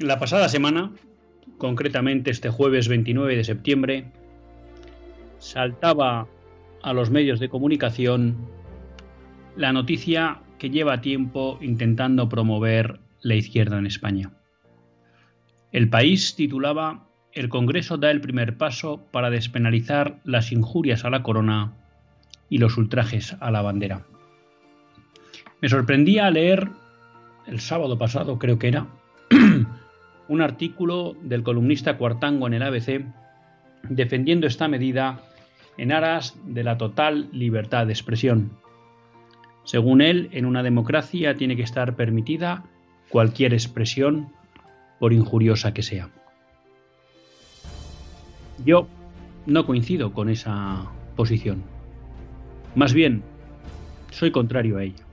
La pasada semana, concretamente este jueves 29 de septiembre, saltaba a los medios de comunicación la noticia que lleva tiempo intentando promover la izquierda en España. El país titulaba El Congreso da el primer paso para despenalizar las injurias a la corona y los ultrajes a la bandera. Me sorprendía leer el sábado pasado, creo que era, un artículo del columnista Cuartango en el ABC defendiendo esta medida en aras de la total libertad de expresión. Según él, en una democracia tiene que estar permitida cualquier expresión, por injuriosa que sea. Yo no coincido con esa posición. Más bien, soy contrario a ella.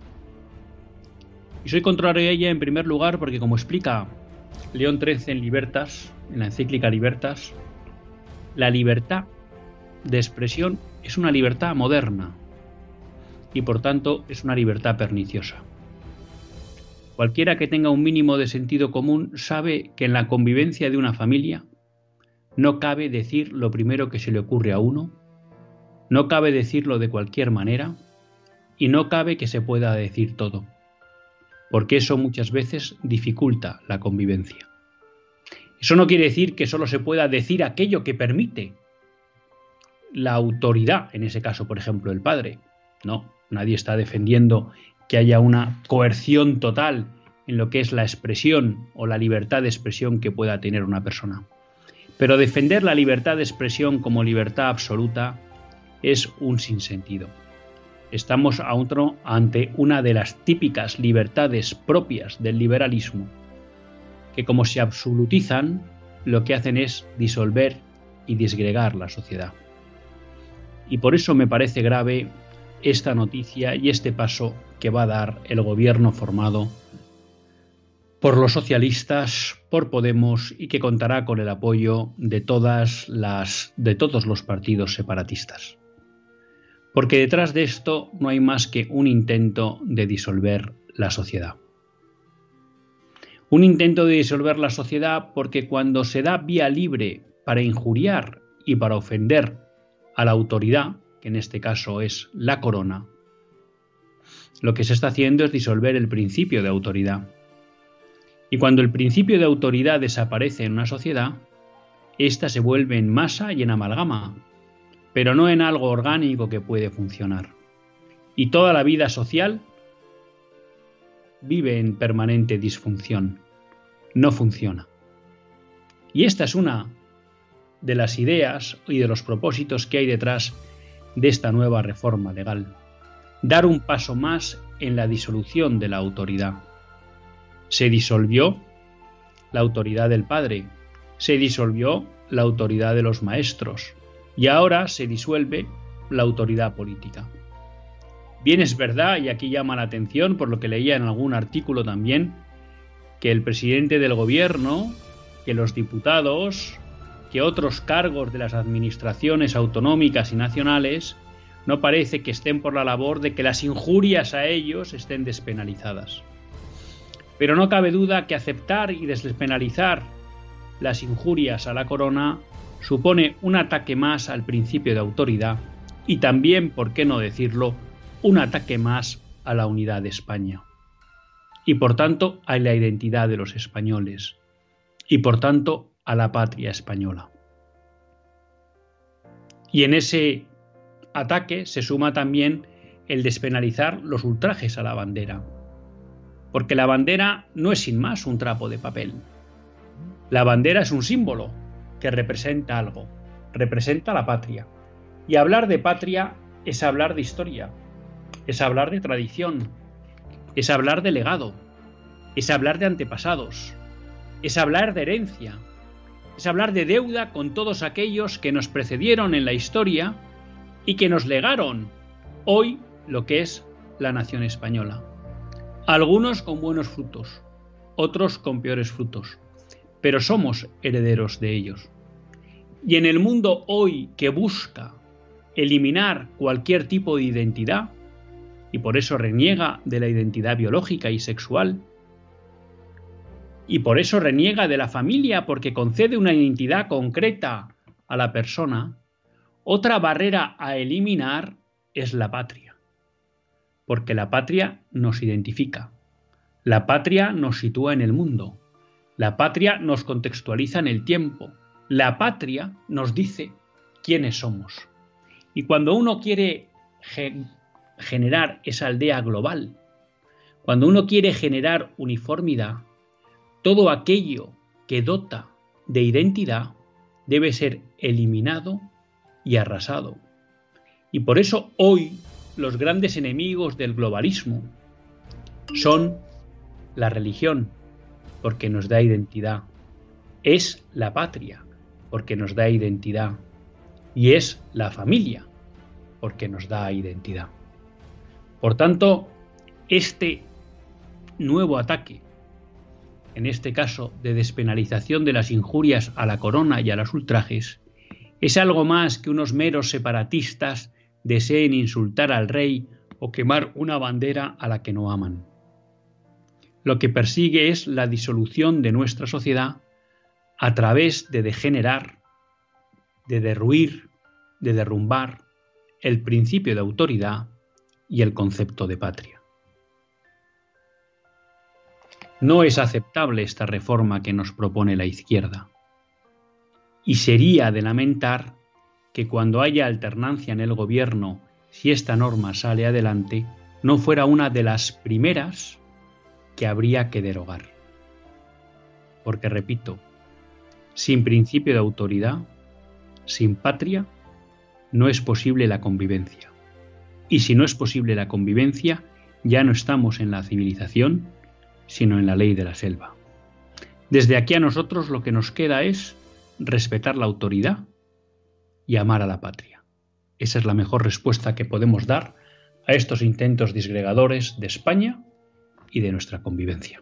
Y soy contrario a ella en primer lugar porque, como explica León XIII en Libertas, en la encíclica Libertas, la libertad de expresión es una libertad moderna y por tanto es una libertad perniciosa. Cualquiera que tenga un mínimo de sentido común sabe que en la convivencia de una familia no cabe decir lo primero que se le ocurre a uno, no cabe decirlo de cualquier manera y no cabe que se pueda decir todo porque eso muchas veces dificulta la convivencia. Eso no quiere decir que solo se pueda decir aquello que permite la autoridad, en ese caso, por ejemplo, el padre. No, nadie está defendiendo que haya una coerción total en lo que es la expresión o la libertad de expresión que pueda tener una persona. Pero defender la libertad de expresión como libertad absoluta es un sinsentido. Estamos ante una de las típicas libertades propias del liberalismo, que como se absolutizan, lo que hacen es disolver y disgregar la sociedad. Y por eso me parece grave esta noticia y este paso que va a dar el gobierno formado por los socialistas, por Podemos y que contará con el apoyo de todas las de todos los partidos separatistas porque detrás de esto no hay más que un intento de disolver la sociedad. Un intento de disolver la sociedad porque cuando se da vía libre para injuriar y para ofender a la autoridad, que en este caso es la corona, lo que se está haciendo es disolver el principio de autoridad. Y cuando el principio de autoridad desaparece en una sociedad, ésta se vuelve en masa y en amalgama, pero no en algo orgánico que puede funcionar. Y toda la vida social vive en permanente disfunción. No funciona. Y esta es una de las ideas y de los propósitos que hay detrás de esta nueva reforma legal. Dar un paso más en la disolución de la autoridad. Se disolvió la autoridad del padre, se disolvió la autoridad de los maestros, y ahora se disuelve la autoridad política. Bien es verdad, y aquí llama la atención por lo que leía en algún artículo también, que el presidente del gobierno, que los diputados, que otros cargos de las administraciones autonómicas y nacionales no parece que estén por la labor de que las injurias a ellos estén despenalizadas. Pero no cabe duda que aceptar y despenalizar las injurias a la corona supone un ataque más al principio de autoridad y también, por qué no decirlo, un ataque más a la unidad de España. Y por tanto a la identidad de los españoles. Y por tanto a la patria española. Y en ese ataque se suma también el despenalizar los ultrajes a la bandera, porque la bandera no es sin más un trapo de papel. La bandera es un símbolo que representa algo, representa la patria. Y hablar de patria es hablar de historia, es hablar de tradición, es hablar de legado, es hablar de antepasados, es hablar de herencia, es hablar de deuda con todos aquellos que nos precedieron en la historia y que nos legaron hoy lo que es la nación española. Algunos con buenos frutos, otros con peores frutos, pero somos herederos de ellos. Y en el mundo hoy que busca eliminar cualquier tipo de identidad, y por eso reniega de la identidad biológica y sexual, y por eso reniega de la familia porque concede una identidad concreta a la persona, otra barrera a eliminar es la patria, porque la patria nos identifica, la patria nos sitúa en el mundo, la patria nos contextualiza en el tiempo, la patria nos dice quiénes somos. Y cuando uno quiere generar esa aldea global, cuando uno quiere generar uniformidad, todo aquello que dota de identidad debe ser eliminado y arrasado. Y por eso hoy los grandes enemigos del globalismo son la religión, porque nos da identidad, es la patria, porque nos da identidad, y es la familia, porque nos da identidad. Por tanto, este nuevo ataque, en este caso de despenalización de las injurias a la corona y a los ultrajes, es algo más que unos meros separatistas deseen insultar al rey o quemar una bandera a la que no aman. Lo que persigue es la disolución de nuestra sociedad a través de degenerar, de derruir, de derrumbar el principio de autoridad y el concepto de patria. No es aceptable esta reforma que nos propone la izquierda. Y sería de lamentar que cuando haya alternancia en el gobierno, si esta norma sale adelante, no fuera una de las primeras que habría que derogar. Porque, repito, sin principio de autoridad, sin patria, no es posible la convivencia. Y si no es posible la convivencia, ya no estamos en la civilización, sino en la ley de la selva. Desde aquí a nosotros lo que nos queda es respetar la autoridad y amar a la patria. Esa es la mejor respuesta que podemos dar a estos intentos disgregadores de España y de nuestra convivencia.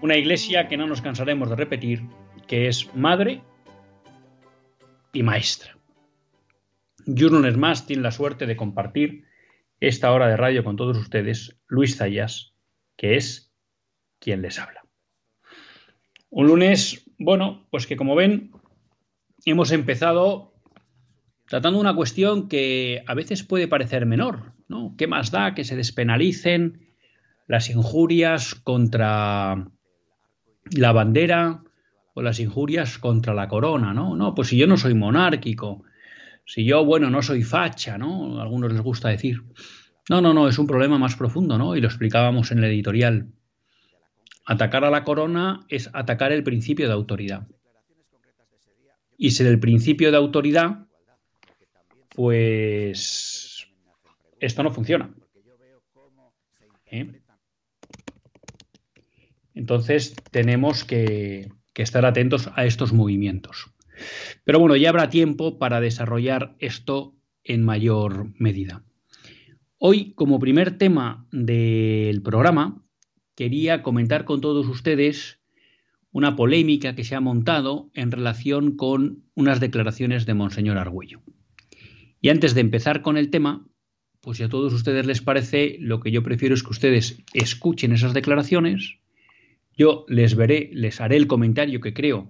Una Iglesia que no nos cansaremos de repetir, que es madre y maestra. Y un lunes más tiene la suerte de compartir esta hora de radio con todos ustedes, Luis Zayas, que es quien les habla. Un lunes, bueno, pues que como ven, hemos empezado tratando una cuestión que a veces puede parecer menor, ¿no? ¿Qué más da que se despenalicen las injurias contra la bandera o las injurias contra la corona, ¿no? No, pues si yo no soy monárquico, si yo, bueno, no soy facha, ¿no? A algunos les gusta decir. No, no, no, es un problema más profundo, ¿no? Y lo explicábamos en el editorial. Atacar a la corona es atacar el principio de autoridad. Y si el principio de autoridad, pues esto no funciona. ¿Eh? Entonces tenemos que, estar atentos a estos movimientos. Pero bueno, ya habrá tiempo para desarrollar esto en mayor medida. Hoy, como primer tema del programa, quería comentar con todos ustedes una polémica que se ha montado en relación con unas declaraciones de Monseñor Argüello. Y antes de empezar con el tema, pues si a todos ustedes les parece, lo que yo prefiero es que ustedes escuchen esas declaraciones, yo les veré, les haré el comentario que creo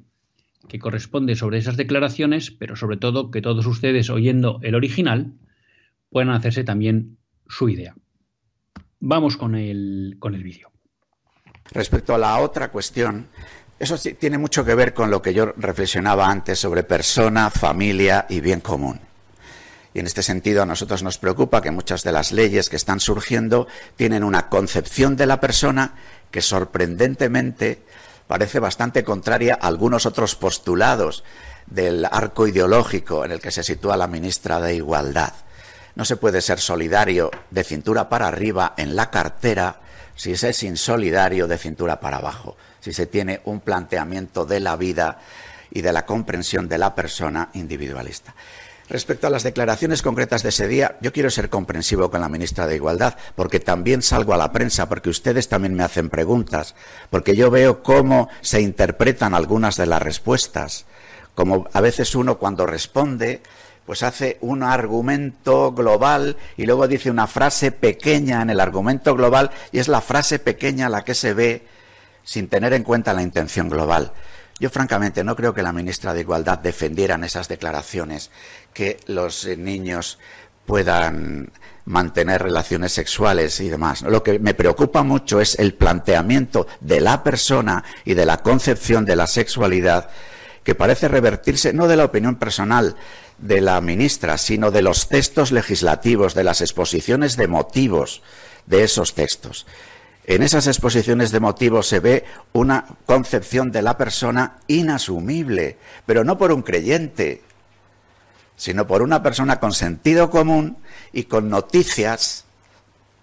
que corresponde sobre esas declaraciones, pero sobre todo que todos ustedes oyendo el original puedan hacerse también su idea. Vamos con el, con el vídeo. Respecto a la otra cuestión, eso sí, tiene mucho que ver con lo que yo reflexionaba antes sobre persona, familia y bien común. Y en este sentido a nosotros nos preocupa que muchas de las leyes que están surgiendo tienen una concepción de la persona que sorprendentemente parece bastante contraria a algunos otros postulados del arco ideológico en el que se sitúa la ministra de Igualdad. No se puede ser solidario de cintura para arriba en la cartera si se es insolidario de cintura para abajo, si se tiene un planteamiento de la vida y de la comprensión de la persona individualista. Respecto a las declaraciones concretas de ese día, yo quiero ser comprensivo con la ministra de Igualdad, porque también salgo a la prensa, porque ustedes también me hacen preguntas, porque yo veo cómo se interpretan algunas de las respuestas, como a veces uno cuando responde pues hace un argumento global y luego dice una frase pequeña en el argumento global y es la frase pequeña la que se ve sin tener en cuenta la intención global. Yo francamente no creo que la ministra de Igualdad defendiera en esas declaraciones que los eh, niños puedan mantener relaciones sexuales y demás. Lo que me preocupa mucho es el planteamiento de la persona y de la concepción de la sexualidad que parece revertirse no de la opinión personal de la ministra, sino de los textos legislativos, de las exposiciones de motivos de esos textos. En esas exposiciones de motivos se ve una concepción de la persona inasumible, pero no por un creyente, sino por una persona con sentido común y con noticias,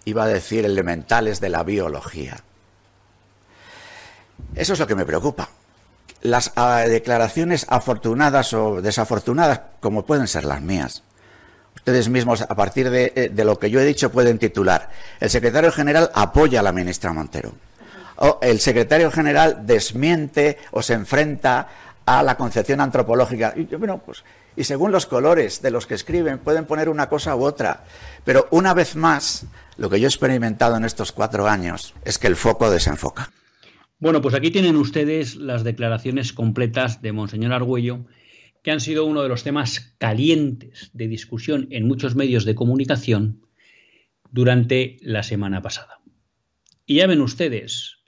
iba a decir, elementales de la biología. Eso es lo que me preocupa. Las ah, declaraciones afortunadas o desafortunadas, como pueden ser las mías, Ustedes mismos, a partir eh, de, lo que yo he dicho, pueden titular. El secretario general apoya a la ministra Montero. O el secretario general desmiente o se enfrenta a la concepción antropológica. Y, bueno, pues, y según los colores de los que escriben, pueden poner una cosa u otra. Pero una vez más, lo que yo he experimentado en estos cuatro años es que el foco desenfoca. Bueno, pues aquí tienen ustedes las declaraciones completas de Monseñor Argüello que han sido uno de los temas calientes de discusión en muchos medios de comunicación durante la semana pasada. Y ya ven ustedes,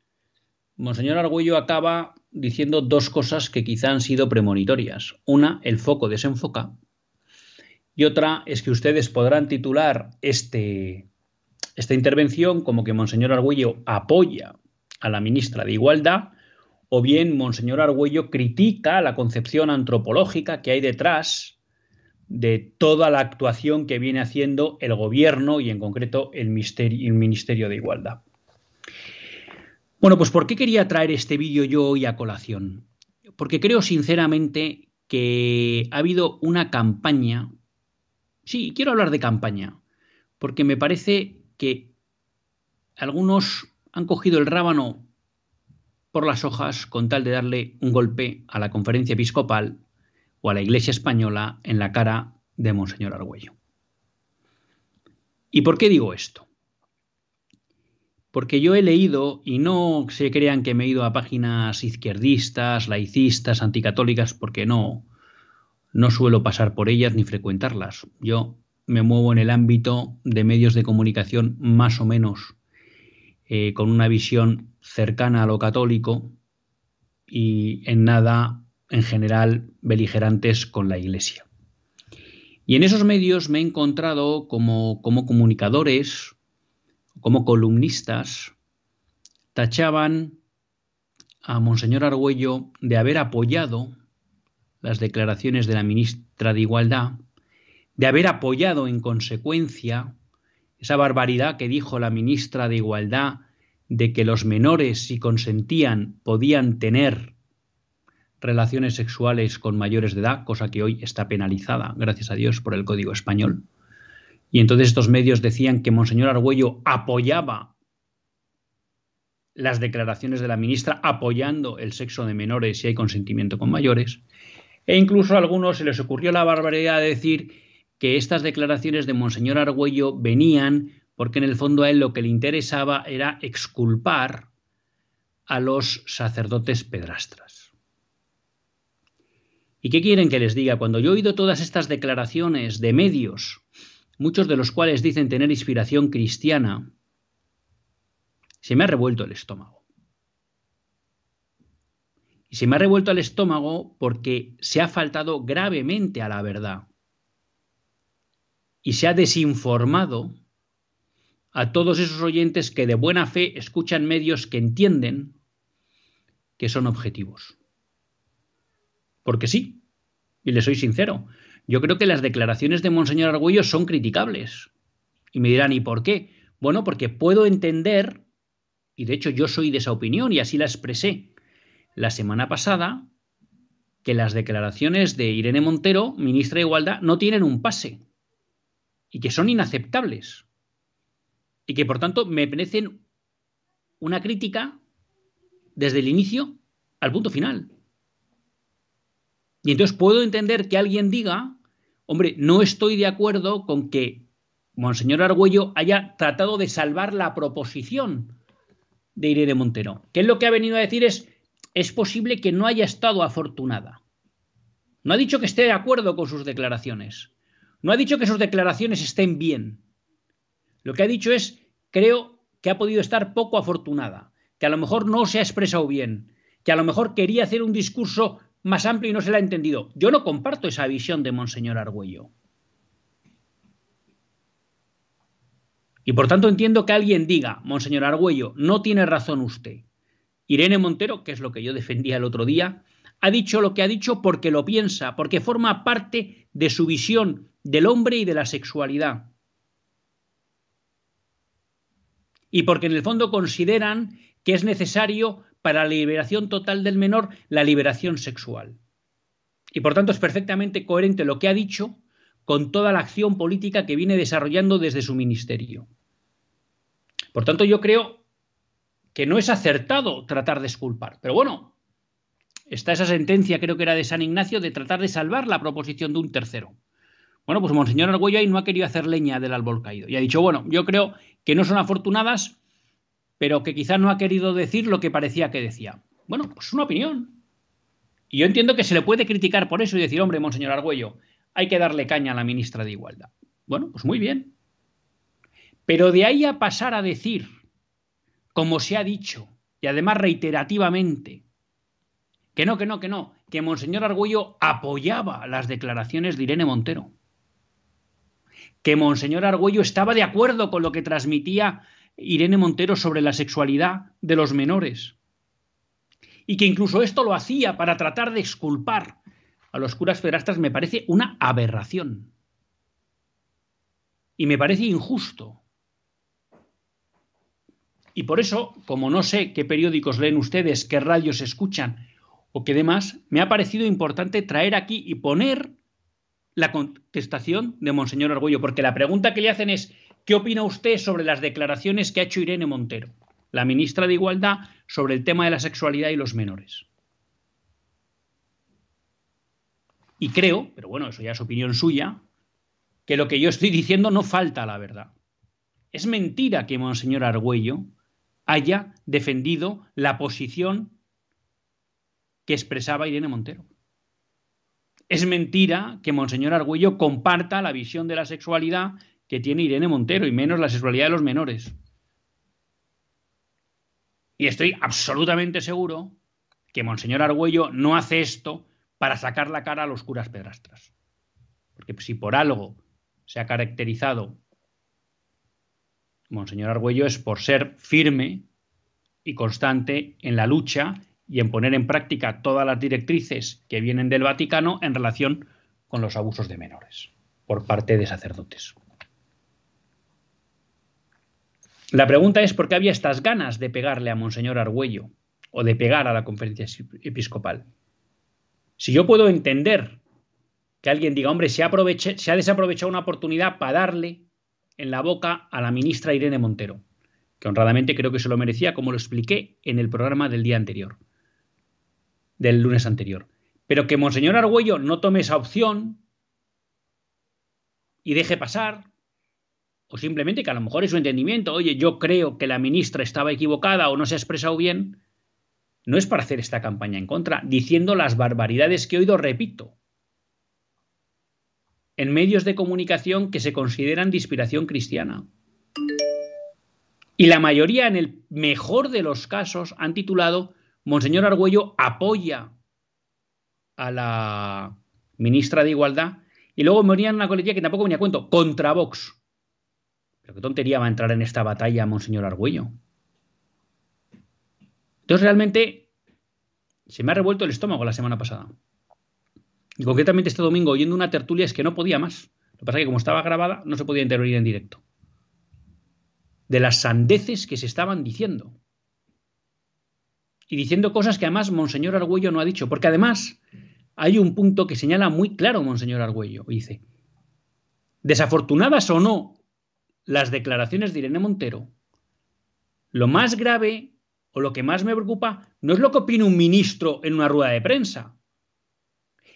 Monseñor Argüello acaba diciendo dos cosas que quizá han sido premonitorias. Una, el foco desenfoca. Y otra es que ustedes podrán titular este, esta intervención como que Monseñor Argüello apoya a la ministra de Igualdad o bien Monseñor Argüello critica la concepción antropológica que hay detrás de toda la actuación que viene haciendo el gobierno y en concreto el, el Ministerio de Igualdad. Bueno, pues ¿por qué quería traer este vídeo yo hoy a colación? Porque creo sinceramente que ha habido una campaña, sí, quiero hablar de campaña, porque me parece que algunos han cogido el rábano por las hojas con tal de darle un golpe a la conferencia episcopal o a la Iglesia española en la cara de Monseñor Argüello. ¿Y por qué digo esto? Porque yo he leído, y no se crean que me he ido a páginas izquierdistas, laicistas, anticatólicas, porque no, no suelo pasar por ellas ni frecuentarlas. Yo me muevo en el ámbito de medios de comunicación más o menos eh, con una visión cercana a lo católico y en nada, en general, beligerantes con la Iglesia. Y en esos medios me he encontrado como, como comunicadores, como columnistas, tachaban a Monseñor Argüello de haber apoyado las declaraciones de la ministra de Igualdad, de haber apoyado en consecuencia esa barbaridad que dijo la ministra de Igualdad de que los menores, si consentían, podían tener relaciones sexuales con mayores de edad, cosa que hoy está penalizada, gracias a Dios, por el Código Español. Y entonces estos medios decían que Monseñor Argüello apoyaba las declaraciones de la ministra, apoyando el sexo de menores si hay consentimiento con mayores. E incluso a algunos se les ocurrió la barbaridad de decir que estas declaraciones de Monseñor Argüello venían porque en el fondo a él lo que le interesaba era exculpar a los sacerdotes pedrastras. ¿Y qué quieren que les diga? Cuando yo he oído todas estas declaraciones de medios, muchos de los cuales dicen tener inspiración cristiana, se me ha revuelto el estómago. Y se me ha revuelto el estómago porque se ha faltado gravemente a la verdad. Y se ha desinformado a todos esos oyentes que de buena fe escuchan medios que entienden que son objetivos. Porque sí, y le soy sincero, yo creo que las declaraciones de Monseñor Argüello son criticables. Y me dirán, ¿y por qué? Bueno, porque puedo entender, y de hecho yo soy de esa opinión y así la expresé la semana pasada, que las declaraciones de Irene Montero, ministra de Igualdad, no tienen un pase y que son inaceptables y que por tanto me parecen una crítica desde el inicio al punto final. Y entonces puedo entender que alguien diga, hombre, no estoy de acuerdo con que Monseñor Argüello haya tratado de salvar la proposición de Irene Montero. Que es lo que ha venido a decir es, es posible que no haya estado afortunada. No ha dicho que esté de acuerdo con sus declaraciones. No ha dicho que sus declaraciones estén bien. Lo que ha dicho es, creo que ha podido estar poco afortunada, que a lo mejor no se ha expresado bien, que a lo mejor quería hacer un discurso más amplio y no se la ha entendido. Yo no comparto esa visión de Monseñor Argüello. Y por tanto entiendo que alguien diga, Monseñor Argüello, no tiene razón usted. Irene Montero, que es lo que yo defendía el otro día, ha dicho lo que ha dicho porque lo piensa, porque forma parte de su visión del hombre y de la sexualidad. Y porque en el fondo consideran que es necesario para la liberación total del menor la liberación sexual. Y por tanto es perfectamente coherente lo que ha dicho con toda la acción política que viene desarrollando desde su ministerio. Por tanto, yo creo que no es acertado tratar de esculpar. Pero bueno, está esa sentencia, creo que era de San Ignacio, de tratar de salvar la proposición de un tercero. Bueno, pues Monseñor Argüello ahí no ha querido hacer leña del árbol caído. Y ha dicho, bueno, yo creo que no son afortunadas, pero que quizás no ha querido decir lo que parecía que decía. Bueno, pues es una opinión. Y yo entiendo que se le puede criticar por eso y decir, hombre, Monseñor Argüello, hay que darle caña a la ministra de Igualdad. Bueno, pues muy bien. Pero de ahí a pasar a decir, como se ha dicho, y además reiterativamente, que no, que no, que no, que Monseñor Argüello apoyaba las declaraciones de Irene Montero que Monseñor Argüello estaba de acuerdo con lo que transmitía Irene Montero sobre la sexualidad de los menores y que incluso esto lo hacía para tratar de exculpar a los curas pederastas me parece una aberración. Y me parece injusto. Y por eso, como no sé qué periódicos leen ustedes, qué radios escuchan o qué demás, me ha parecido importante traer aquí y poner la contestación de Monseñor Argüello, porque la pregunta que le hacen es, ¿qué opina usted sobre las declaraciones que ha hecho Irene Montero, la ministra de Igualdad, sobre el tema de la sexualidad y los menores? Y creo, pero bueno, eso ya es opinión suya, que lo que yo estoy diciendo no falta a la verdad. Es mentira que Monseñor Argüello haya defendido la posición que expresaba Irene Montero. Es mentira que Monseñor Argüello comparta la visión de la sexualidad que tiene Irene Montero y menos la sexualidad de los menores. Y estoy absolutamente seguro que Monseñor Argüello no hace esto para sacar la cara a los curas pedrastras. Porque si por algo se ha caracterizado Monseñor Argüello es por ser firme y constante en la lucha y en poner en práctica todas las directrices que vienen del Vaticano en relación con los abusos de menores por parte de sacerdotes. La pregunta es por qué había estas ganas de pegarle a Monseñor Argüello o de pegar a la conferencia episcopal. Si yo puedo entender que alguien diga, hombre, se se ha desaprovechado una oportunidad para darle en la boca a la ministra Irene Montero, que honradamente creo que se lo merecía, como lo expliqué en el programa del día anterior del lunes anterior. Pero que Monseñor Argüello no tome esa opción y deje pasar, o simplemente que a lo mejor es su entendimiento, oye, yo creo que la ministra estaba equivocada o no se ha expresado bien, no es para hacer esta campaña en contra, diciendo las barbaridades que he oído, repito, en medios de comunicación que se consideran de inspiración cristiana. Y la mayoría, en el mejor de los casos, han titulado Monseñor Argüello apoya a la ministra de Igualdad y luego me en una coletilla que tampoco venía a cuento, contra Vox. Pero qué tontería va a entrar en esta batalla Monseñor Argüello. Entonces realmente se me ha revuelto el estómago la semana pasada. Y concretamente este domingo oyendo una tertulia es que no podía más. Lo que pasa es que como estaba grabada no se podía intervenir en directo. De las sandeces que se estaban diciendo y diciendo cosas que además Monseñor Argüello no ha dicho, porque además hay un punto que señala muy claro Monseñor Argüello, dice, desafortunadas o no las declaraciones de Irene Montero, lo más grave o lo que más me preocupa no es lo que opina un ministro en una rueda de prensa,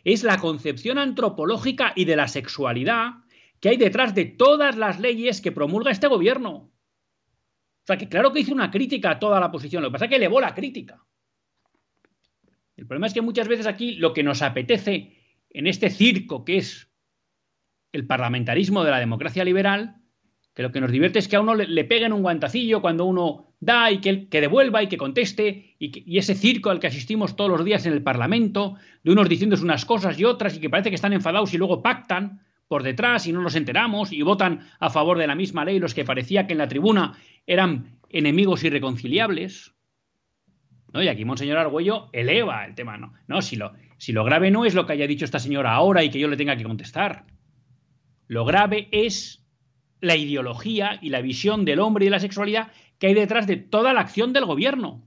es la concepción antropológica y de la sexualidad que hay detrás de todas las leyes que promulga este gobierno. O sea, que claro que hizo una crítica a toda la posición, lo que pasa es que elevó la crítica. El problema es que muchas veces aquí lo que nos apetece en este circo que es el parlamentarismo de la democracia liberal, que lo que nos divierte es que a uno le, peguen un guantacillo cuando uno da y que, devuelva y que conteste, y, y, ese circo al que asistimos todos los días en el Parlamento, de unos diciéndose unas cosas y otras y que parece que están enfadados y luego pactan, por detrás y no nos enteramos y votan a favor de la misma ley los que parecía que en la tribuna eran enemigos irreconciliables. ¿No? Y aquí Monseñor Argüello eleva el tema. No, no si, lo, si lo grave no es lo que haya dicho esta señora ahora y que yo le tenga que contestar. Lo grave es la ideología y la visión del hombre y de la sexualidad que hay detrás de toda la acción del gobierno.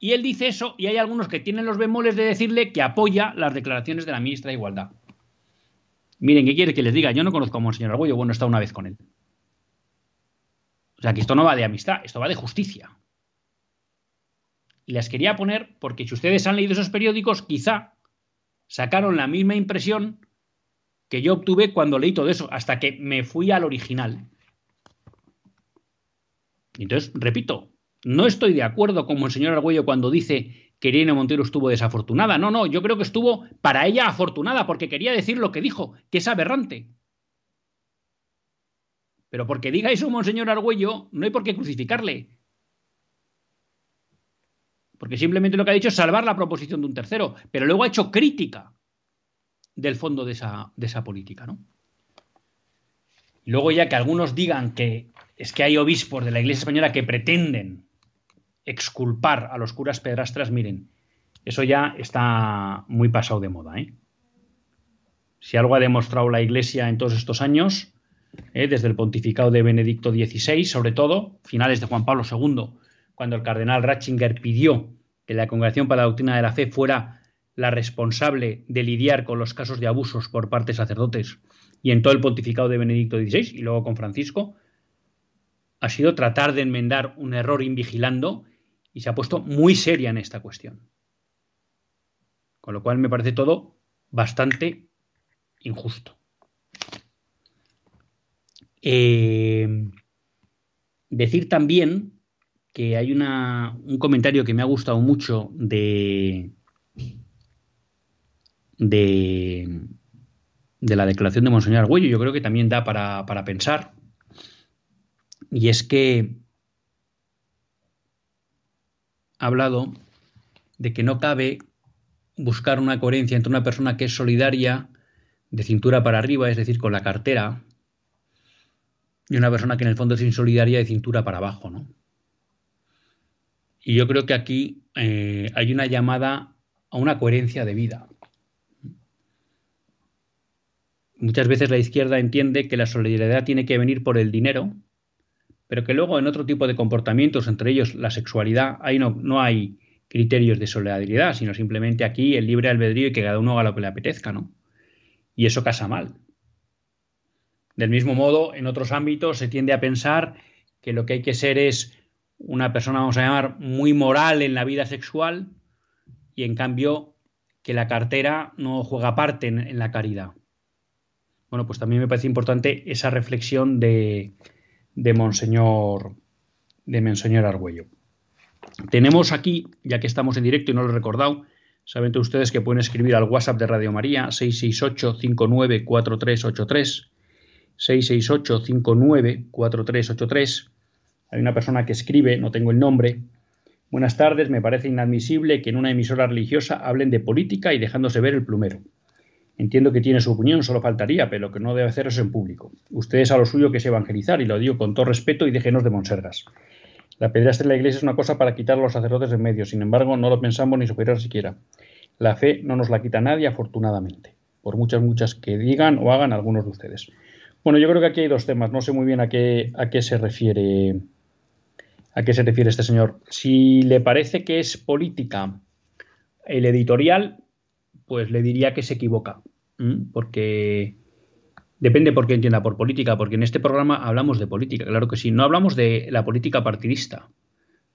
Y él dice eso y hay algunos que tienen los bemoles de decirle que apoya las declaraciones de la ministra de Igualdad. Miren, ¿qué quiere que les diga? Yo no conozco a Monseñor Argüello, bueno, estado una vez con él. O sea, que esto no va de amistad, esto va de justicia. Y las quería poner porque si ustedes han leído esos periódicos, quizá sacaron la misma impresión que yo obtuve cuando leí todo eso, hasta que me fui al original. Entonces, repito, no estoy de acuerdo con el señor Argüello cuando dice que Irene Montero estuvo desafortunada. No, no, yo creo que estuvo para ella afortunada porque quería decir lo que dijo, que es aberrante. Pero porque diga eso Monseñor Argüello, no hay por qué crucificarle. Porque simplemente lo que ha dicho es salvar la proposición de un tercero, pero luego ha hecho crítica del fondo de esa, política, ¿no? Luego ya que algunos digan que es que hay obispos de la Iglesia española que pretenden exculpar a los curas pedrastras, miren, eso ya está muy pasado de moda. ¿eh? Si algo ha demostrado la Iglesia en todos estos años, ¿eh? desde el pontificado de Benedicto XVI, sobre todo, finales de Juan Pablo II, cuando el cardenal Ratzinger pidió que la Congregación para la Doctrina de la Fe fuera la responsable de lidiar con los casos de abusos por parte de sacerdotes, y en todo el pontificado de Benedicto XVI y luego con Francisco, ha sido tratar de enmendar un error invigilando y se ha puesto muy seria en esta cuestión. Con lo cual me parece todo bastante injusto. Eh, decir también que hay una, un comentario que me ha gustado mucho de, de, la declaración de Monseñor Argüello. Yo creo que también da para, para pensar. Y es que ha hablado de que no cabe buscar una coherencia entre una persona que es solidaria de cintura para arriba, es decir, con la cartera, y una persona que en el fondo es insolidaria de cintura para abajo, ¿no? Y yo creo que aquí eh, hay una llamada a una coherencia de vida. Muchas veces la izquierda entiende que la solidaridad tiene que venir por el dinero, pero que luego en otro tipo de comportamientos, entre ellos la sexualidad, ahí no, no hay criterios de solidaridad, sino simplemente aquí el libre albedrío y que cada uno haga lo que le apetezca, ¿no? Y eso casa mal. Del mismo modo, en otros ámbitos se tiende a pensar que lo que hay que ser es una persona, vamos a llamar, muy moral en la vida sexual y en cambio que la cartera no juega parte en, la caridad. Bueno, pues también me parece importante esa reflexión de, Monseñor, de Monseñor Argüello. Tenemos aquí, ya que estamos en directo y no lo he recordado, saben ustedes que pueden escribir al WhatsApp de Radio María 668-594383, 668-594383. Hay una persona que escribe, no tengo el nombre. Buenas tardes, me parece inadmisible que en una emisora religiosa hablen de política y dejándose ver el plumero. Entiendo que tiene su opinión, solo faltaría, pero que no debe hacer eso en público. Ustedes a lo suyo que es evangelizar, y lo digo con todo respeto y déjenos de monsergas. La pederastia en la iglesia es una cosa para quitar a los sacerdotes de medio, sin embargo, no lo pensamos ni superior siquiera. La fe no nos la quita nadie, afortunadamente, por muchas, muchas que digan o hagan algunos de ustedes. Bueno, yo creo que aquí hay dos temas, no sé muy bien a qué, a qué se refiere a qué se refiere este señor. Si le parece que es política el editorial, pues le diría que se equivoca, porque Depende por qué entienda por política, porque en este programa hablamos de política, claro que sí. No hablamos de la política partidista,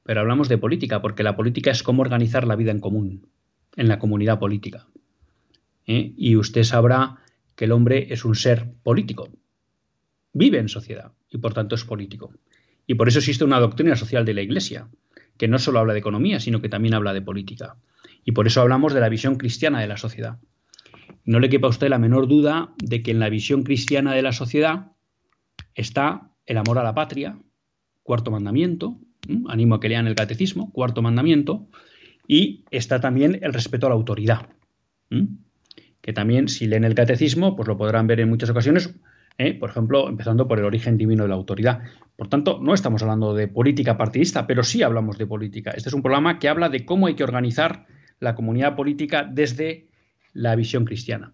pero hablamos de política, porque la política es cómo organizar la vida en común, en la comunidad política. ¿eh? Y usted sabrá que el hombre es un ser político, vive en sociedad y por tanto es político. Y por eso existe una doctrina social de la Iglesia, que no solo habla de economía, sino que también habla de política. Y por eso hablamos de la visión cristiana de la sociedad. No le quepa a usted la menor duda de que en la visión cristiana de la sociedad está el amor a la patria, cuarto mandamiento, animo a que lean el catecismo, cuarto mandamiento, y está también el respeto a la autoridad, que también si leen el catecismo, pues lo podrán ver en muchas ocasiones, ¿eh? por ejemplo, empezando por el origen divino de la autoridad. Por tanto, no estamos hablando de política partidista, pero sí hablamos de política. Este es un programa que habla de cómo hay que organizar la comunidad política desde la visión cristiana.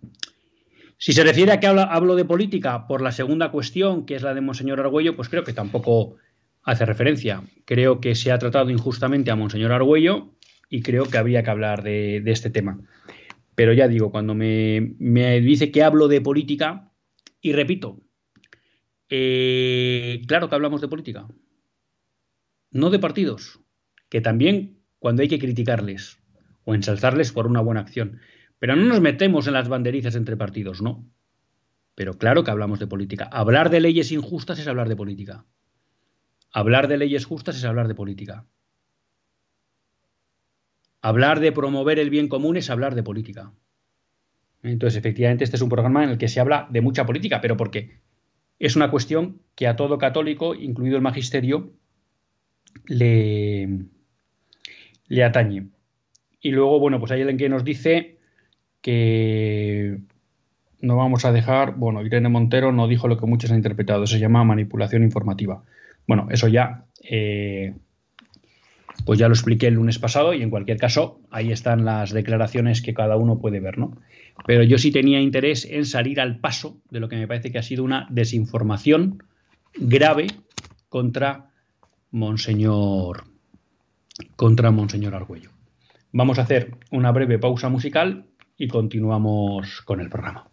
Si se refiere a que hablo, de política por la segunda cuestión, que es la de Monseñor Argüello, pues creo que tampoco hace referencia. Creo que se ha tratado injustamente a Monseñor Argüello y creo que habría que hablar de, este tema. Pero ya digo, cuando me, dice que hablo de política, y repito, eh, claro que hablamos de política, no de partidos, que también cuando hay que criticarles o ensalzarles por una buena acción. Pero no nos metemos en las banderizas entre partidos, no. Pero claro que hablamos de política. Hablar de leyes injustas es hablar de política. Hablar de leyes justas es hablar de política. Hablar de promover el bien común es hablar de política. Entonces, efectivamente, este es un programa en el que se habla de mucha política, pero porque es una cuestión que a todo católico, incluido el magisterio, le, atañe. Y luego, bueno, pues hay alguien que nos dice que no vamos a dejar, bueno, Irene Montero no dijo lo que muchos han interpretado, se llama manipulación informativa. Bueno, eso ya, eh, pues ya lo expliqué el lunes pasado y en cualquier caso ahí están las declaraciones que cada uno puede ver, ¿no? Pero yo sí tenía interés en salir al paso de lo que me parece que ha sido una desinformación grave contra Monseñor contra Monseñor Argüello. Vamos a hacer una breve pausa musical y continuamos con el programa.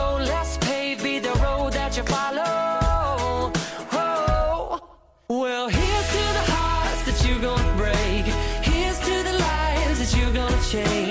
you follow. Oh, well, here's to the hearts that you're gonna break. Here's to the lives that you're gonna change.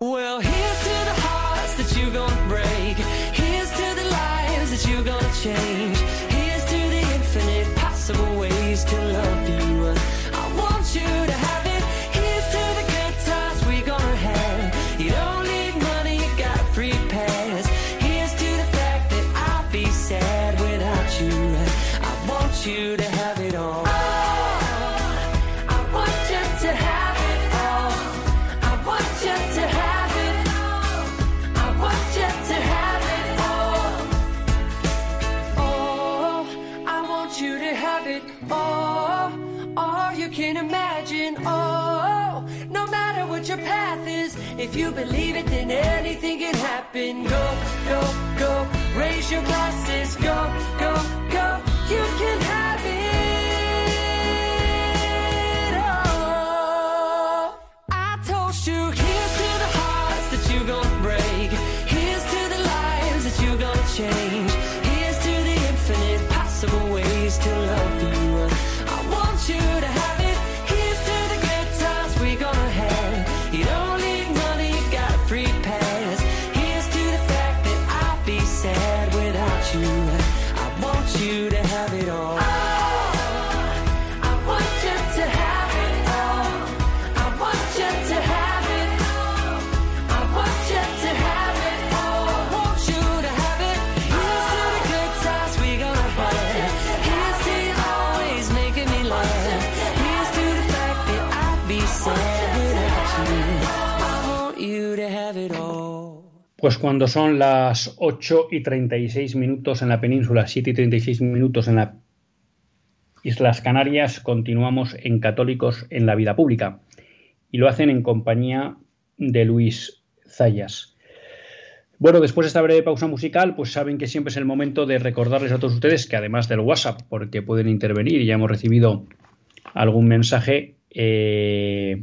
Well, here's to the hearts that you're gonna break. Here's to the lives that you're gonna change. Here's to the infinite possible ways to love you can imagine. Oh, no matter what your path is, if you believe it, then anything can happen. Go, go, go. Raise your glasses. Go, go, go. You can Pues cuando son las 8 y 36 minutos en la península, 7 y 36 minutos en las Islas Canarias, continuamos en Católicos en la Vida Pública. Y lo hacen en compañía de Luis Zayas. Bueno, después de esta breve pausa musical, pues saben que siempre es el momento de recordarles a todos ustedes que además del WhatsApp, porque pueden intervenir y ya hemos recibido algún mensaje, eh,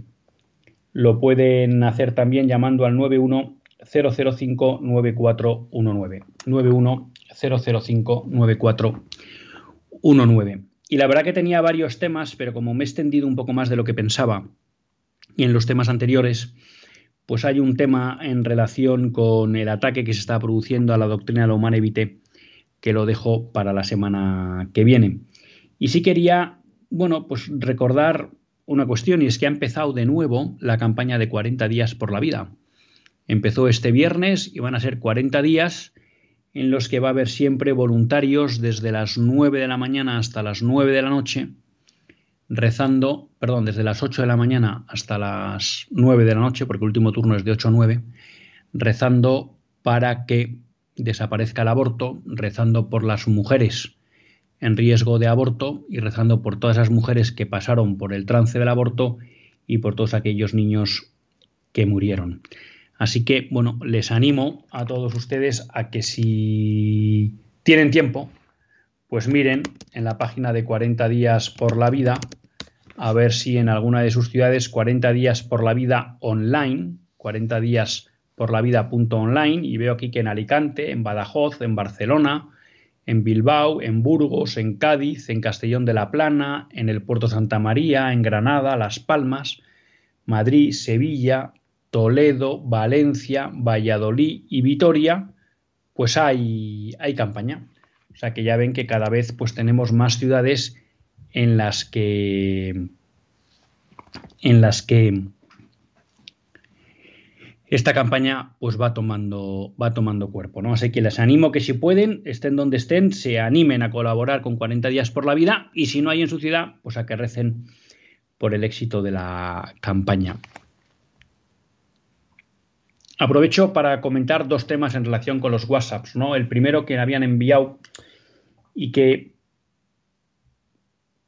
lo pueden hacer también llamando al 91 005 9419. 91 005 9419. Y la verdad que tenía varios temas, pero como me he extendido un poco más de lo que pensaba y en los temas anteriores, pues hay un tema en relación con el ataque que se está produciendo a la doctrina de la humana evite que lo dejo para la semana que viene. Y sí quería, bueno, pues recordar una cuestión y es que ha empezado de nuevo la campaña de 40 días por la vida. Empezó este viernes y van a ser 40 días en los que va a haber siempre voluntarios desde las 9 de la mañana hasta las 9 de la noche, rezando, perdón, desde las 8 de la mañana hasta las 9 de la noche, porque el último turno es de 8 a 9, rezando para que desaparezca el aborto, rezando por las mujeres en riesgo de aborto y rezando por todas esas mujeres que pasaron por el trance del aborto y por todos aquellos niños que murieron. Así que, bueno, les animo a todos ustedes a que si tienen tiempo, pues miren en la página de 40 días por la vida, a ver si en alguna de sus ciudades 40 días por la vida online, 40 días por la vida punto online, y veo aquí que en Alicante, en Badajoz, en Barcelona, en Bilbao, en Burgos, en Cádiz, en Castellón de la Plana, en el Puerto Santa María, en Granada, Las Palmas, Madrid, Sevilla, Toledo, Valencia, Valladolid y Vitoria, pues hay, hay campaña. O sea que ya ven que cada vez pues tenemos más ciudades en las que en las que esta campaña pues va tomando va tomando cuerpo, ¿no? Así que les animo que si pueden, estén donde estén, se animen a colaborar con 40 días por la vida y si no hay en su ciudad, pues a que recen por el éxito de la campaña. Aprovecho para comentar dos temas en relación con los WhatsApps, ¿no? El primero que habían enviado y que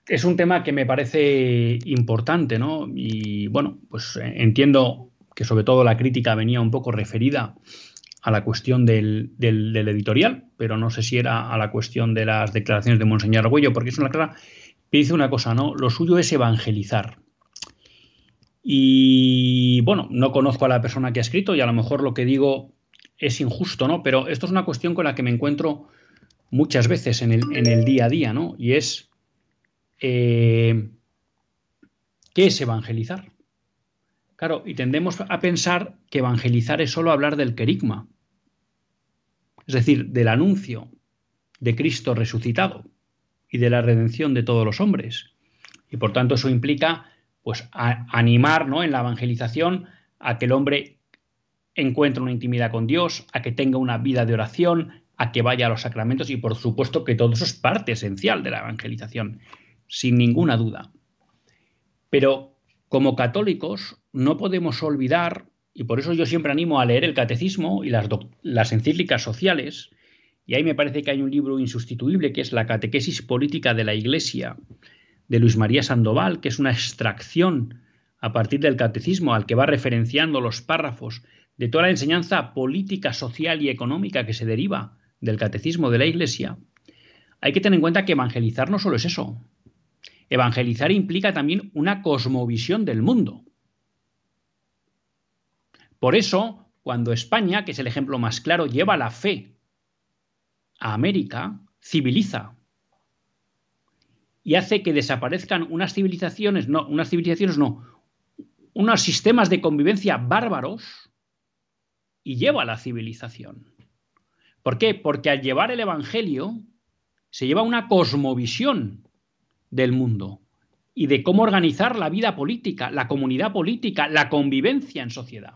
es un tema que me parece importante, ¿no? Y bueno, pues entiendo que sobre todo la crítica venía un poco referida a la cuestión del, editorial, pero no sé si era a la cuestión de las declaraciones de Monseñor Arguello, porque es una clara dice una cosa, ¿no? Lo suyo es evangelizar. Y bueno, no conozco a la persona que ha escrito y a lo mejor lo que digo es injusto, ¿no? Pero esto es una cuestión con la que me encuentro muchas veces en el, día a día, ¿no? Y es, eh, ¿qué es evangelizar? Claro, y tendemos a pensar que evangelizar es solo hablar del querigma, es decir, del anuncio de Cristo resucitado y de la redención de todos los hombres. Y por tanto eso implica pues animar ¿no? en la evangelización a que el hombre encuentre una intimidad con Dios, a que tenga una vida de oración, a que vaya a los sacramentos y por supuesto que todo eso es parte esencial de la evangelización, sin ninguna duda. Pero como católicos no podemos olvidar, y por eso yo siempre animo a leer el catecismo y las, las encíclicas sociales, y ahí me parece que hay un libro insustituible que es La Catequesis Política de la Iglesia, de Luis María Sandoval, que es una extracción a partir del catecismo al que va referenciando los párrafos de toda la enseñanza política, social y económica que se deriva del catecismo de la Iglesia, hay que tener en cuenta que evangelizar no solo es eso. Evangelizar implica también una cosmovisión del mundo. Por eso, cuando España, que es el ejemplo más claro, lleva la fe a América, civiliza, y hace que desaparezcan unas civilizaciones, no, unas civilizaciones no, unos sistemas de convivencia bárbaros y lleva a la civilización. ¿Por qué? Porque al llevar el Evangelio se lleva una cosmovisión del mundo y de cómo organizar la vida política, la comunidad política, la convivencia en sociedad.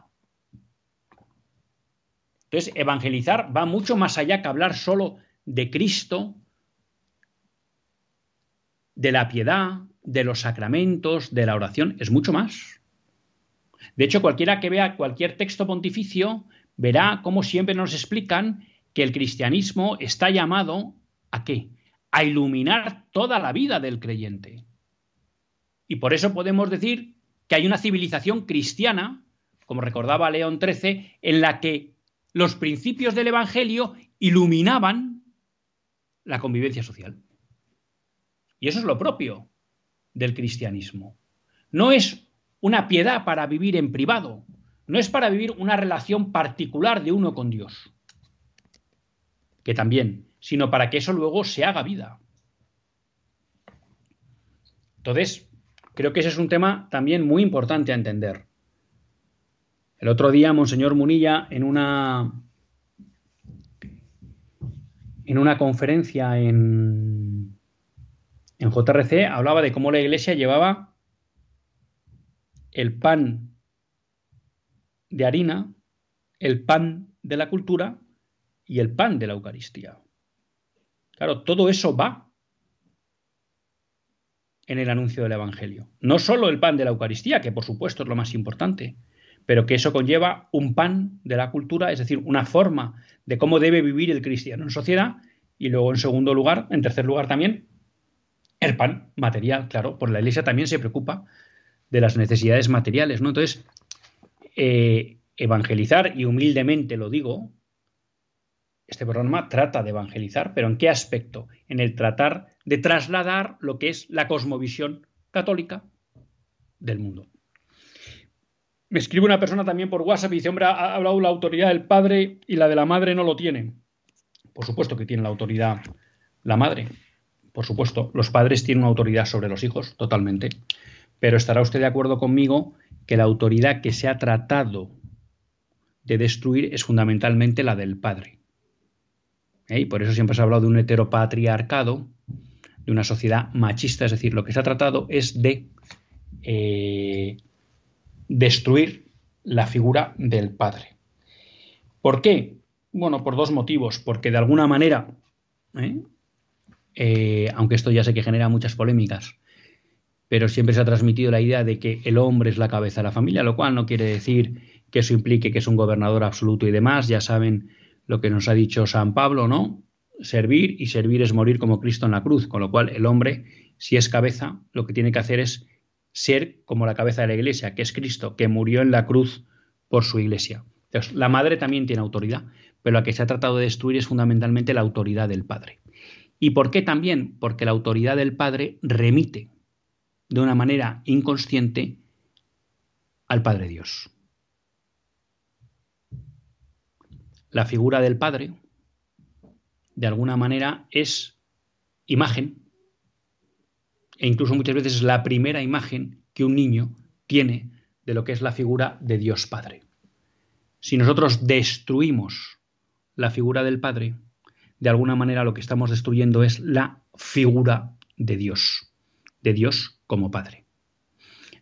Entonces, evangelizar va mucho más allá que hablar solo de Cristo de la piedad, de los sacramentos, de la oración, es mucho más. De hecho, cualquiera que vea cualquier texto pontificio verá cómo siempre nos explican que el cristianismo está llamado a qué? A iluminar toda la vida del creyente. Y por eso podemos decir que hay una civilización cristiana, como recordaba León XIII, en la que los principios del Evangelio iluminaban la convivencia social. Y eso es lo propio del cristianismo. No es una piedad para vivir en privado, no es para vivir una relación particular de uno con Dios, que también, sino para que eso luego se haga vida. Entonces, creo que ese es un tema también muy importante a entender. El otro día, Monseñor Munilla, en una, en una conferencia en, en JRC hablaba de cómo la Iglesia llevaba el pan de harina, el pan de la cultura y el pan de la Eucaristía. Claro, todo eso va en el anuncio del Evangelio. No solo el pan de la Eucaristía, que por supuesto es lo más importante, pero que eso conlleva un pan de la cultura, es decir, una forma de cómo debe vivir el cristiano en sociedad, y luego en segundo lugar, en tercer lugar también, el pan material, claro, por la Iglesia también se preocupa de las necesidades materiales, ¿no? Entonces, eh, evangelizar, y humildemente lo digo, este programa trata de evangelizar, pero ¿en qué aspecto? En el tratar de trasladar lo que es la cosmovisión católica del mundo. Me escribe una persona también por WhatsApp y dice, hombre, ha hablado la autoridad del padre y la de la madre no lo tiene. Por supuesto que tiene la autoridad la madre. Por supuesto, los padres tienen una autoridad sobre los hijos, totalmente. Pero estará usted de acuerdo conmigo que la autoridad que se ha tratado de destruir es fundamentalmente la del padre. ¿Eh? Y por eso siempre se ha hablado de un heteropatriarcado, de una sociedad machista, es decir, lo que se ha tratado es de eh, destruir la figura del padre. ¿Por qué? Bueno, por dos motivos. Porque de alguna manera, ¿eh? Eh, aunque esto ya sé que genera muchas polémicas, pero siempre se ha transmitido la idea de que el hombre es la cabeza de la familia, lo cual no quiere decir que eso implique que es un gobernador absoluto y demás. Ya saben lo que nos ha dicho San Pablo, ¿no? Servir y servir es morir como Cristo en la cruz, con lo cual el hombre, si es cabeza, lo que tiene que hacer es ser como la cabeza de la iglesia, que es Cristo, que murió en la cruz por su iglesia. Entonces, la madre también tiene autoridad, pero la que se ha tratado de destruir es fundamentalmente la autoridad del padre. ¿Y por qué también? Porque la autoridad del padre remite de una manera inconsciente al Padre Dios. La figura del Padre, de alguna manera, es imagen e incluso muchas veces es la primera imagen que un niño tiene de lo que es la figura de Dios Padre. Si nosotros destruimos la figura del Padre, de alguna manera lo que estamos destruyendo es la figura de Dios, de Dios como Padre.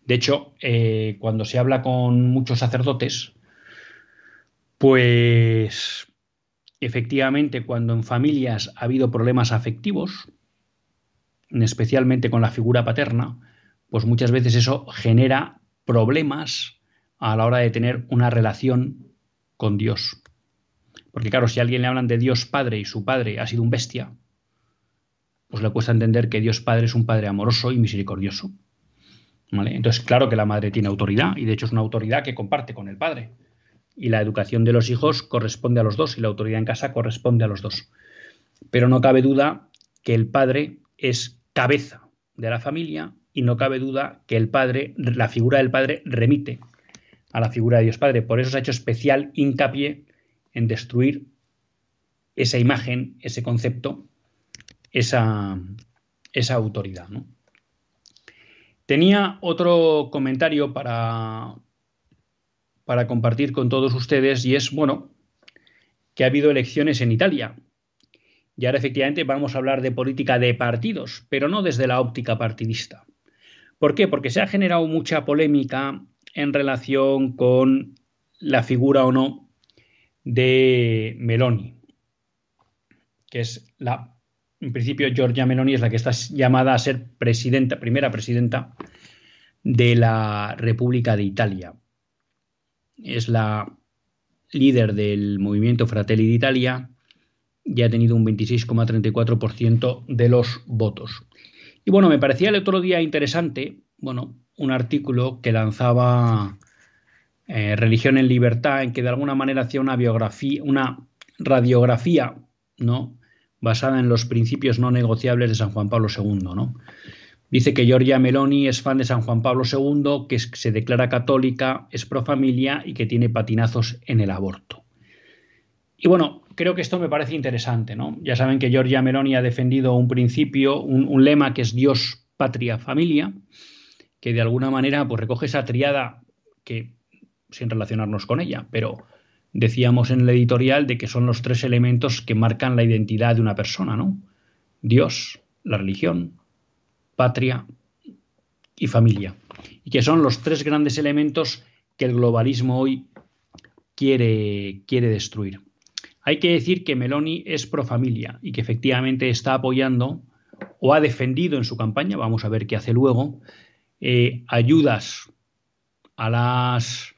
De hecho, eh, cuando se habla con muchos sacerdotes, pues efectivamente cuando en familias ha habido problemas afectivos, especialmente con la figura paterna, pues muchas veces eso genera problemas a la hora de tener una relación con Dios. Porque claro, si a alguien le hablan de Dios Padre y su Padre ha sido un bestia, pues le cuesta entender que Dios Padre es un Padre amoroso y misericordioso. Entonces, claro que la madre tiene autoridad y de hecho es una autoridad que comparte con el Padre. Y la educación de los hijos corresponde a los dos y la autoridad en casa corresponde a los dos. Pero no cabe duda que el Padre es cabeza de la familia y no cabe duda que el padre, la figura del padre remite a la figura de Dios Padre. Por eso se ha hecho especial hincapié en destruir esa imagen, ese concepto, esa, esa autoridad. Tenía otro comentario para, para compartir con todos ustedes y es, bueno, que ha habido elecciones en Italia y ahora efectivamente vamos a hablar de política de partidos, pero no desde la óptica partidista. ¿Por qué? Porque se ha generado mucha polémica en relación con la figura o no de Meloni, que es la, en principio Giorgia Meloni es la que está llamada a ser presidenta, primera presidenta de la República de Italia. Es la líder del movimiento Fratelli d'Italia ya ha tenido un 26,34% de los votos. Y bueno, me parecía el otro día interesante, bueno, un artículo que lanzaba eh, Religión en Libertad, en que de alguna manera hacía una biografía, una radiografía, ¿no? basada en los principios no negociables de San Juan Pablo II, ¿no? Dice que Giorgia Meloni es fan de San Juan Pablo II, que se declara católica, es pro familia y que tiene patinazos en el aborto. Y bueno, creo que esto me parece interesante, ¿no? Ya saben que Giorgia Meloni ha defendido un principio, un, lema que es Dios, patria, familia, que de alguna manera pues recoge esa triada que sin relacionarnos con ella, pero decíamos en el editorial de que son los tres elementos que marcan la identidad de una persona, ¿no? Dios, la religión, patria y familia, y que son los tres grandes elementos que el globalismo hoy quiere, quiere destruir. Hay que decir que Meloni es pro familia y que efectivamente está apoyando o ha defendido en su campaña, vamos a ver qué hace luego, eh, ayudas a las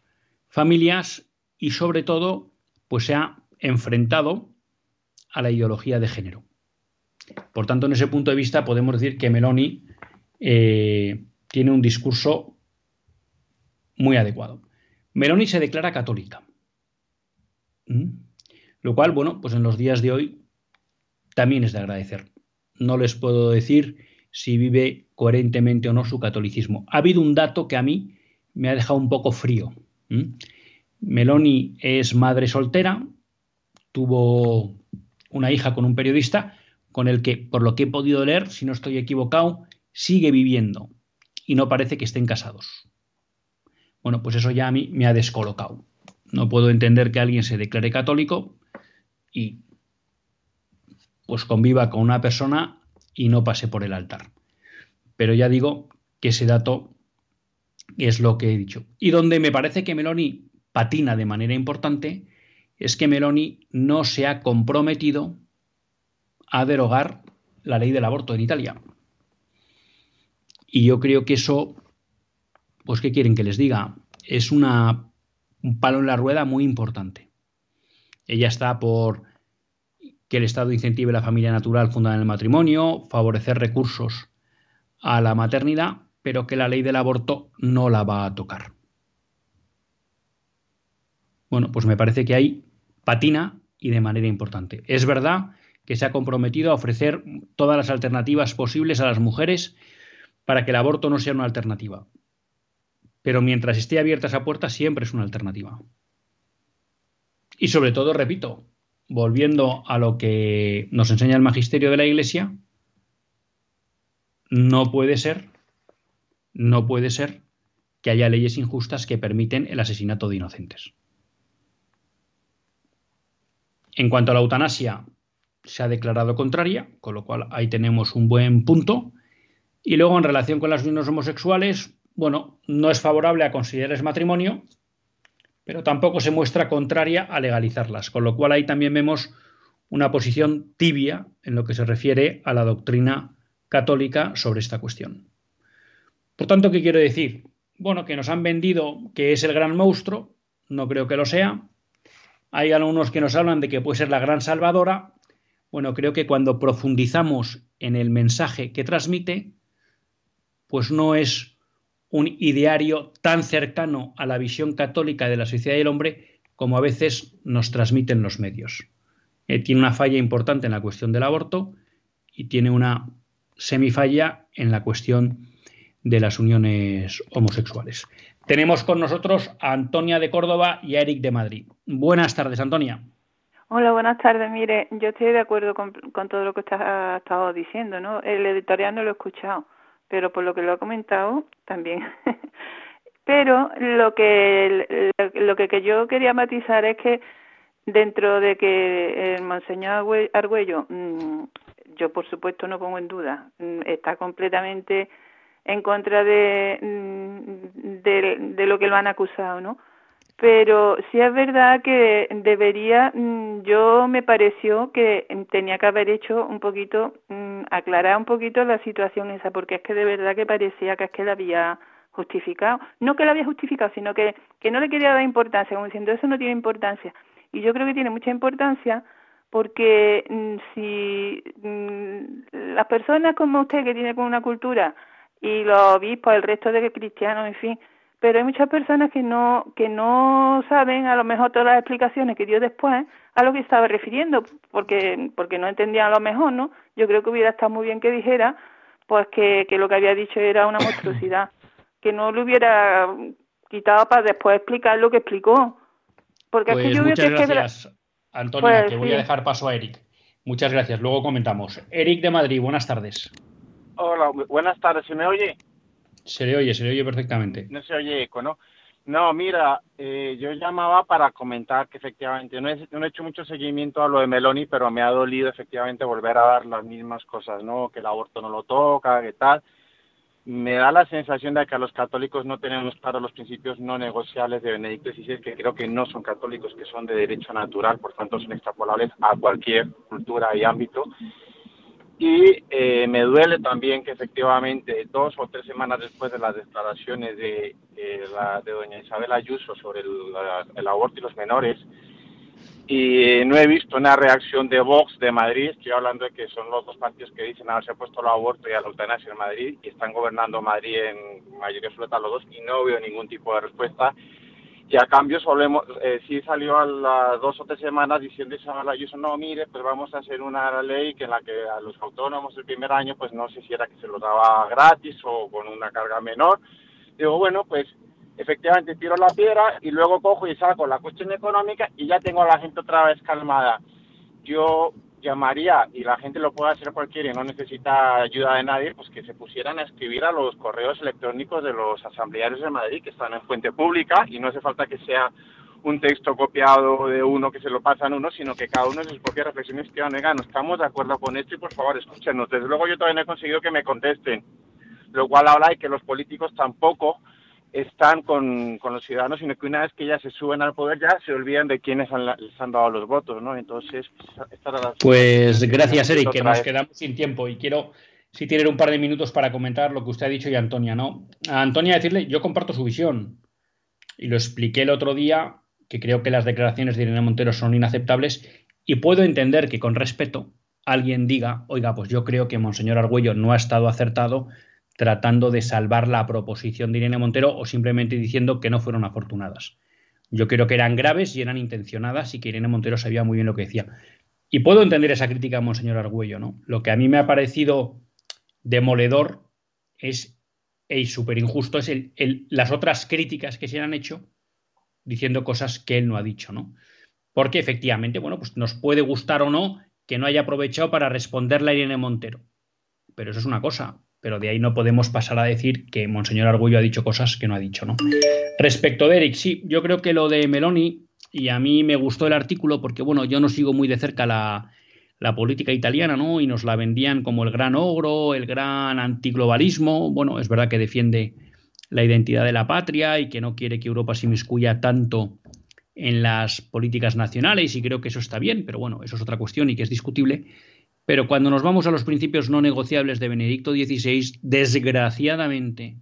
familias y sobre todo pues se ha enfrentado a la ideología de género. Por tanto, en ese punto de vista podemos decir que Meloni eh, tiene un discurso muy adecuado. Meloni se declara católica. ¿Mm? Lo cual, bueno, pues en los días de hoy también es de agradecer. No les puedo decir si vive coherentemente o no su catolicismo. Ha habido un dato que a mí me ha dejado un poco frío. Meloni es madre soltera, tuvo una hija con un periodista con el que, por lo que he podido leer, si no estoy equivocado, sigue viviendo y no parece que estén casados. Bueno, pues eso ya a mí me ha descolocado. No puedo entender que alguien se declare católico y pues conviva con una persona y no pase por el altar. Pero ya digo que ese dato es lo que he dicho. Y donde me parece que Meloni patina de manera importante es que Meloni no se ha comprometido a derogar la ley del aborto en Italia. Y yo creo que eso, pues, ¿qué quieren que les diga? Es una, un palo en la rueda muy importante. Ella está por que el Estado incentive la familia natural fundada en el matrimonio, favorecer recursos a la maternidad, pero que la ley del aborto no la va a tocar. Bueno, pues me parece que hay patina y de manera importante. Es verdad que se ha comprometido a ofrecer todas las alternativas posibles a las mujeres para que el aborto no sea una alternativa. Pero mientras esté abierta esa puerta, siempre es una alternativa. Y sobre todo, repito, volviendo a lo que nos enseña el magisterio de la Iglesia, no puede ser, no puede ser que haya leyes injustas que permiten el asesinato de inocentes. En cuanto a la eutanasia, se ha declarado contraria, con lo cual ahí tenemos un buen punto. Y luego, en relación con las uniones homosexuales, bueno, no es favorable a considerarles matrimonio, pero tampoco se muestra contraria a legalizarlas, con lo cual ahí también vemos una posición tibia en lo que se refiere a la doctrina católica sobre esta cuestión. Por tanto, ¿qué quiero decir? Bueno, que nos han vendido que es el gran monstruo, no creo que lo sea. Hay algunos que nos hablan de que puede ser la gran salvadora. Bueno, creo que cuando profundizamos en el mensaje que transmite, pues no es un ideario tan cercano a la visión católica de la sociedad y el hombre como a veces nos transmiten los medios. Eh, tiene una falla importante en la cuestión del aborto y tiene una semifalla en la cuestión de las uniones homosexuales. Tenemos con nosotros a Antonia de Córdoba y a Eric de Madrid. Buenas tardes, Antonia. Hola, buenas tardes. Mire, yo estoy de acuerdo con, todo lo que usted estado diciendo, ¿no? El editorial no lo he escuchado pero por lo que lo ha comentado también. pero lo que lo que, yo quería matizar es que dentro de que el monseñor Argüello, mm, yo por supuesto no pongo en duda, mm, está completamente en contra de, mm, de, de lo que lo han acusado, ¿no? pero sí es verdad que debería, mm, yo me pareció que tenía que haber hecho un poquito, mm, aclarar un poquito la situación esa, porque es que de verdad que parecía que es que la había justificado, no que la había justificado, sino que, que no le quería dar importancia, como diciendo eso no tiene importancia. Y yo creo que tiene mucha importancia porque si las personas como usted que tiene una cultura y los obispos, el resto de cristianos, en fin, pero hay muchas personas que no que no saben a lo mejor todas las explicaciones que dio después a lo que estaba refiriendo porque porque no entendían a lo mejor no yo creo que hubiera estado muy bien que dijera pues que, que lo que había dicho era una monstruosidad que no lo hubiera quitado para después explicar lo que explicó. Porque pues yo muchas gracias Antonio pues que voy a dejar paso a Eric. Muchas gracias. Luego comentamos. Eric de Madrid buenas tardes hola buenas tardes ¿se me oye? Se le oye, se le oye perfectamente. No se oye eco, ¿no? No, mira, eh, yo llamaba para comentar que efectivamente no he, no he, hecho mucho seguimiento a lo de Meloni, pero me ha dolido efectivamente volver a dar las mismas cosas, ¿no? Que el aborto no lo toca, que tal. me da la sensación de que a los católicos no tenemos claro los principios no negociables de Benedicto XVI, que creo que no son católicos, que son de derecho natural, por tanto son extrapolables a cualquier cultura y ámbito. Y eh, me duele también que efectivamente dos o tres semanas después de las declaraciones de, la, de doña Isabel Ayuso sobre el aborto y los menores, y no he visto una reacción de Vox de Madrid, estoy hablando de que son los dos partidos que dicen haberse puesto el aborto y a la eutanasia en Madrid y están gobernando Madrid en mayoría absoluta los dos y no veo ningún tipo de respuesta. Y a cambio solemos, eh, sí salió a las dos o tres semanas diciendo Isabel Ayuso, no, mire, pues vamos a hacer una ley que en la que a los autónomos el primer año, pues no sé si era que se lo daba gratis o con una carga menor. Digo, bueno, pues efectivamente tiro la piedra y luego cojo y saco la cuestión económica y ya tengo a la gente otra vez calmada. Yo llamaría, y la gente lo puede hacer cualquiera y no necesita ayuda de nadie, pues que se pusieran a escribir a los correos electrónicos de los asamblearios de Madrid que están en fuente pública y no hace falta que sea un texto copiado de uno que se lo pasan uno, sino que cada uno de sus propias reflexiones que oiga, no estamos de acuerdo con esto y por favor escúchenos. Desde luego yo todavía no he conseguido que me contesten, lo cual habla de que los políticos tampoco están con, los ciudadanos, sino que una vez que ya se suben al poder ya se olvidan de quiénes han, les han dado los votos, ¿no? Entonces, pues, pues gracias, Eric, que nos quedamos sin tiempo y quiero, si tienen un par de minutos para comentar lo que usted ha dicho y Antonia, ¿no? A Antonia decirle, yo comparto su visión y lo expliqué el otro día, que creo que las declaraciones de Irene Montero son inaceptables y puedo entender que con respeto alguien diga, oiga, pues yo creo que Monseñor Argüello no ha estado acertado tratando de salvar la proposición de Irene Montero o simplemente diciendo que no fueron afortunadas. Yo creo que eran graves y eran intencionadas y que Irene Montero sabía muy bien lo que decía. Y puedo entender esa crítica Monseñor Argüello, ¿no? Lo que a mí me ha parecido demoledor es y súper injusto es las otras críticas que se han hecho diciendo cosas que él no ha dicho, ¿no? Porque efectivamente, bueno, pues nos puede gustar o no que no haya aprovechado para responderle a Irene Montero. Pero eso es una cosa pero de ahí no podemos pasar a decir que Monseñor Argullo ha dicho cosas que no ha dicho, ¿no? Respecto de Eric, sí, yo creo que lo de Meloni, y a mí me gustó el artículo porque, bueno, yo no sigo muy de cerca la, la política italiana, ¿no? Y nos la vendían como el gran ogro, el gran antiglobalismo. Bueno, es verdad que defiende la identidad de la patria y que no quiere que Europa se inmiscuya tanto en las políticas nacionales y creo que eso está bien, pero bueno, eso es otra cuestión y que es discutible. Pero cuando nos vamos a los principios no negociables de Benedicto XVI, desgraciadamente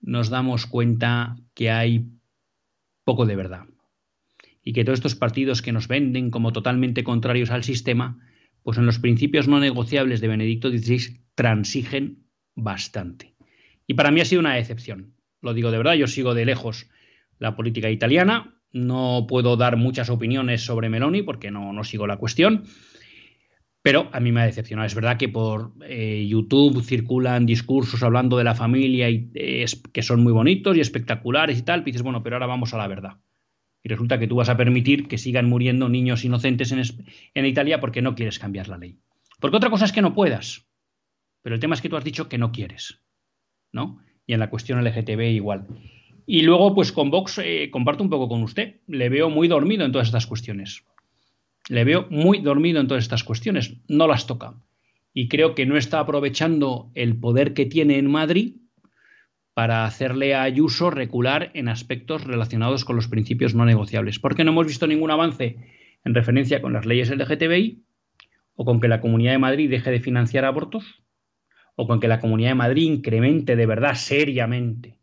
nos damos cuenta que hay poco de verdad. Y que todos estos partidos que nos venden como totalmente contrarios al sistema, pues en los principios no negociables de Benedicto XVI transigen bastante. Y para mí ha sido una excepción. Lo digo de verdad, yo sigo de lejos la política italiana, no puedo dar muchas opiniones sobre Meloni porque no, no sigo la cuestión, pero a mí me ha decepcionado. Es verdad que por eh, YouTube circulan discursos hablando de la familia y, que son muy bonitos y espectaculares y tal. Y dices, bueno, pero ahora vamos a la verdad. Y resulta que tú vas a permitir que sigan muriendo niños inocentes en, en Italia porque no quieres cambiar la ley. Porque otra cosa es que no puedas. Pero el tema es que tú has dicho que no quieres. ¿No? Y en la cuestión LGTB igual. Y luego, pues con Vox eh, comparto un poco con usted. Le veo muy dormido en todas estas cuestiones. Le veo muy dormido en todas estas cuestiones, no las toca. Y creo que no está aprovechando el poder que tiene en Madrid para hacerle a Ayuso recular en aspectos relacionados con los principios no negociables. Porque no hemos visto ningún avance en referencia con las leyes LGTBI, o con que la Comunidad de Madrid deje de financiar abortos, o con que la Comunidad de Madrid incremente de verdad seriamente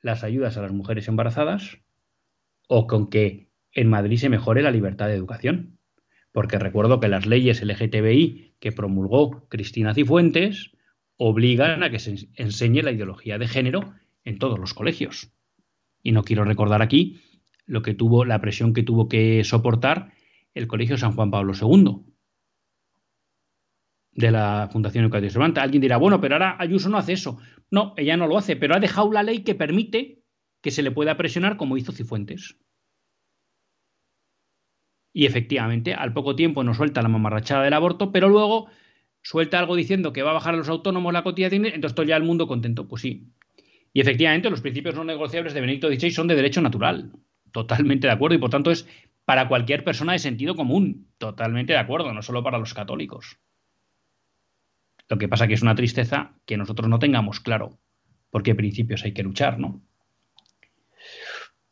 las ayudas a las mujeres embarazadas, o con que en Madrid se mejore la libertad de educación. Porque recuerdo que las leyes LGTBI que promulgó Cristina Cifuentes obligan a que se enseñe la ideología de género en todos los colegios. Y no quiero recordar aquí lo que tuvo, la presión que tuvo que soportar el Colegio San Juan Pablo II de la Fundación Educativa Cervantes. Alguien dirá, bueno, pero ahora Ayuso no hace eso. No, ella no lo hace, pero ha dejado la ley que permite que se le pueda presionar como hizo Cifuentes. Y efectivamente, al poco tiempo nos suelta la mamarrachada del aborto, pero luego suelta algo diciendo que va a bajar a los autónomos la cotización, entonces todo ya el mundo contento. Pues sí. Y efectivamente, los principios no negociables de Benedicto XVI son de derecho natural. Totalmente de acuerdo. Y por tanto es para cualquier persona de sentido común. Totalmente de acuerdo, no solo para los católicos. Lo que pasa que es una tristeza que nosotros no tengamos claro por qué principios hay que luchar, ¿no?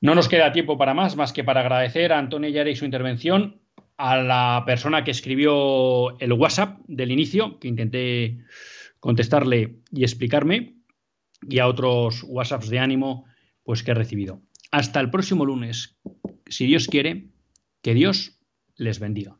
No nos queda tiempo para más, más que para agradecer a Antonio Yare y su intervención, a la persona que escribió el WhatsApp del inicio, que intenté contestarle y explicarme, y a otros WhatsApps de ánimo pues que he recibido. Hasta el próximo lunes, si Dios quiere, que Dios les bendiga.